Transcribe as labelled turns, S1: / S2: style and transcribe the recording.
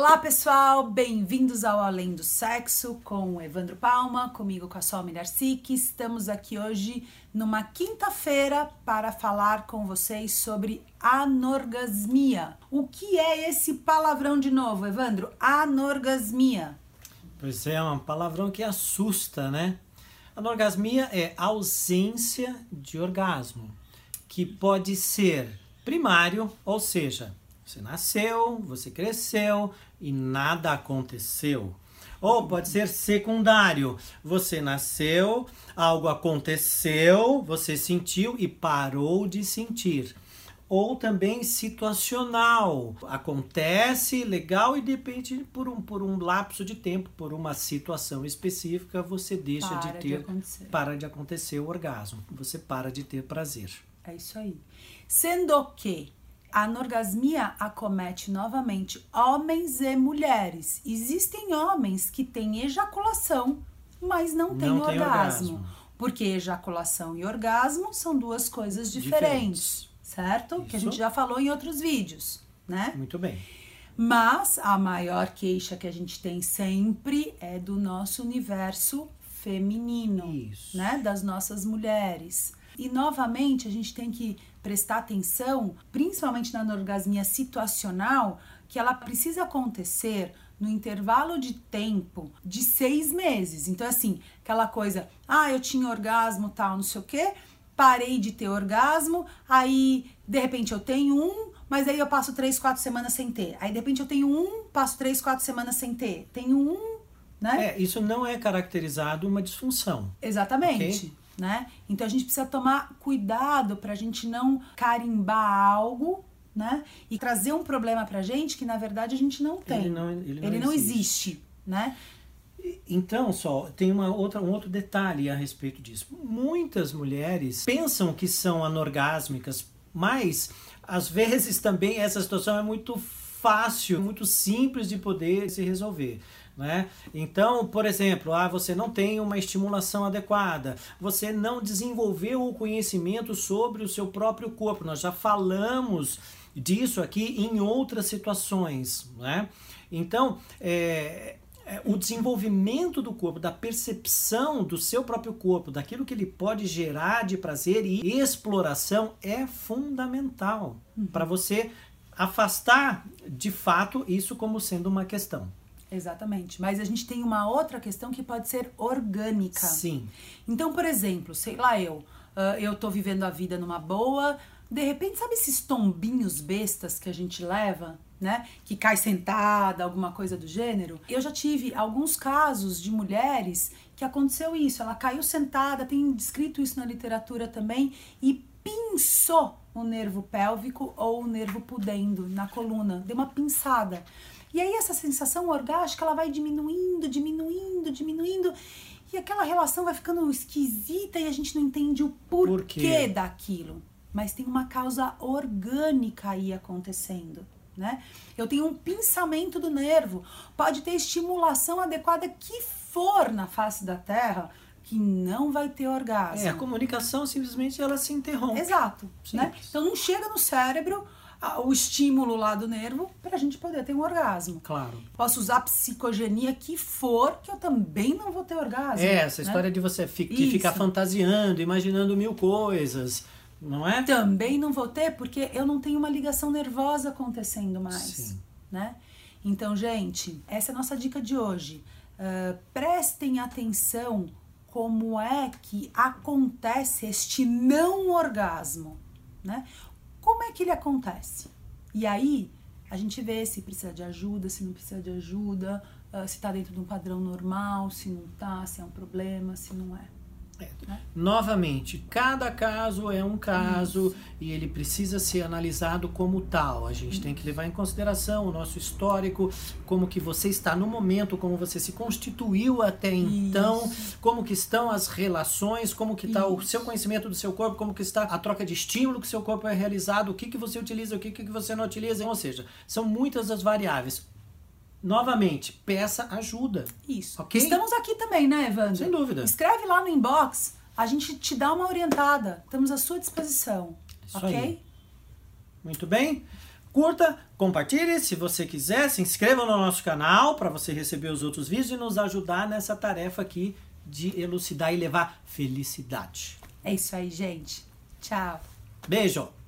S1: Olá pessoal, bem-vindos ao Além do Sexo com Evandro Palma, comigo com a mulher Sikh. Estamos aqui hoje numa quinta-feira para falar com vocês sobre anorgasmia. O que é esse palavrão de novo, Evandro? Anorgasmia.
S2: Pois é, é um palavrão que assusta, né? Anorgasmia é ausência de orgasmo, que pode ser primário, ou seja, você nasceu, você cresceu e nada aconteceu. Ou pode ser secundário. Você nasceu, algo aconteceu, você sentiu e parou de sentir. Ou também situacional. Acontece, legal, e depende por um, por um lapso de tempo, por uma situação específica, você deixa
S1: Para
S2: de
S1: de
S2: ter.
S1: acontecer.
S2: para de acontecer o orgasmo. Você para de ter prazer.
S1: É isso aí. Sendo que a anorgasmia acomete novamente homens e mulheres. Existem homens que têm ejaculação, mas não têm
S2: Não tem
S1: orgasmo.
S2: orgasmo.
S1: Porque ejaculação e orgasmo são duas coisas diferentes,
S2: Diferentes.
S1: certo? Que a
S2: Isso.
S1: gente já falou em outros vídeos, né?
S2: Muito bem.
S1: Mas a maior queixa que a gente tem sempre é do nosso universo feminino,
S2: Isso.
S1: né? Das nossas mulheres. E novamente a gente tem que prestar atenção, principalmente na anorgasmia situacional, que ela precisa acontecer no intervalo de tempo de seis meses. Então, assim, aquela coisa, ah, eu tinha orgasmo, tal, não sei o quê, parei de ter orgasmo, aí de repente eu tenho um, mas aí eu passo três, quatro semanas sem ter. Aí de repente eu tenho um, passo três, quatro semanas sem ter. Tenho um, né?
S2: É, isso não é caracterizado uma disfunção.
S1: Exatamente.
S2: Ok.
S1: Né? Então a gente precisa tomar cuidado para a gente não carimbar algo, né? E trazer um problema pra gente que na verdade a gente não tem.
S2: Ele não- ele não
S1: não
S2: existe.
S1: existe, né?
S2: Então, só tem uma outra, um outro detalhe a respeito disso. Muitas mulheres pensam que são anorgásmicas, mas às vezes também essa situação é muito fácil, muito simples de poder se resolver. Né? Então, por exemplo, ah, você não tem uma estimulação adequada, você não desenvolveu o conhecimento sobre o seu próprio corpo. Nós já falamos disso aqui em outras situações. Né? Então, é, é, o desenvolvimento do corpo, da percepção do seu próprio corpo, daquilo que ele pode gerar de prazer e exploração é fundamental para você afastar de fato isso como sendo uma questão.
S1: Exatamente. Mas a gente tem uma outra questão que pode ser orgânica.
S2: Sim.
S1: Então, por exemplo, sei lá eu, ah, eu tô vivendo a vida numa boa, de repente, sabe esses tombinhos bestas que a gente leva, né? Que cai sentada, alguma coisa do gênero? Eu já tive alguns casos de mulheres que aconteceu isso. Ela caiu sentada, tem descrito isso na literatura também, e pinçou o nervo pélvico ou o nervo pudendo na coluna, deu uma pinçada. E aí essa sensação orgástica ela vai diminuindo, diminuindo, diminuindo, e aquela relação vai ficando esquisita e a gente não entende o porquê,
S2: Por quê?
S1: daquilo. Mas tem uma causa orgânica aí acontecendo. Né? Eu tenho um pinçamento do nervo, pode ter estimulação adequada que for na face da Terra, que não vai ter orgasmo.
S2: É, a comunicação simplesmente ela se interrompe.
S1: Exato. Né? Então não chega no cérebro o estímulo lá do nervo para a gente poder ter um orgasmo.
S2: Claro.
S1: Posso usar a psicogenia que for, que eu também não vou ter orgasmo.
S2: É, essa
S1: né?
S2: história de você fi- de ficar fantasiando, imaginando mil coisas, não é?
S1: Também não vou ter porque eu não tenho uma ligação nervosa acontecendo mais.
S2: Sim.
S1: Né? Então, gente, essa é a nossa dica de hoje. Ah, prestem atenção como é que acontece este não orgasmo, né? Como é que ele acontece? E aí a gente vê se precisa de ajuda, se não precisa de ajuda, ah, se tá dentro de um padrão normal, se não tá, se é um problema, se não é.
S2: Novamente, cada caso é um caso Isso. e ele precisa ser analisado como tal. A gente Isso. tem que levar em consideração o nosso histórico, como que você está no momento, como você se constituiu até então, Isso. como que estão as relações, como que está o seu conhecimento do seu corpo, como que está a troca de estímulo que seu corpo é realizado, o que que você utiliza, o que que você não utiliza. Ou seja, são muitas as variáveis. Novamente, peça ajuda.
S1: Isso. Okay? Estamos aqui também, né, Evandro?
S2: Sem dúvida.
S1: Escreve lá no inbox a gente te dá uma orientada. Estamos à sua disposição. Isso ok? Aí.
S2: Muito bem. Curta, compartilhe, se você quiser, se inscreva no nosso canal para você receber os outros vídeos e nos ajudar nessa tarefa aqui de elucidar e levar felicidade.
S1: É isso aí, gente. Tchau.
S2: Beijo.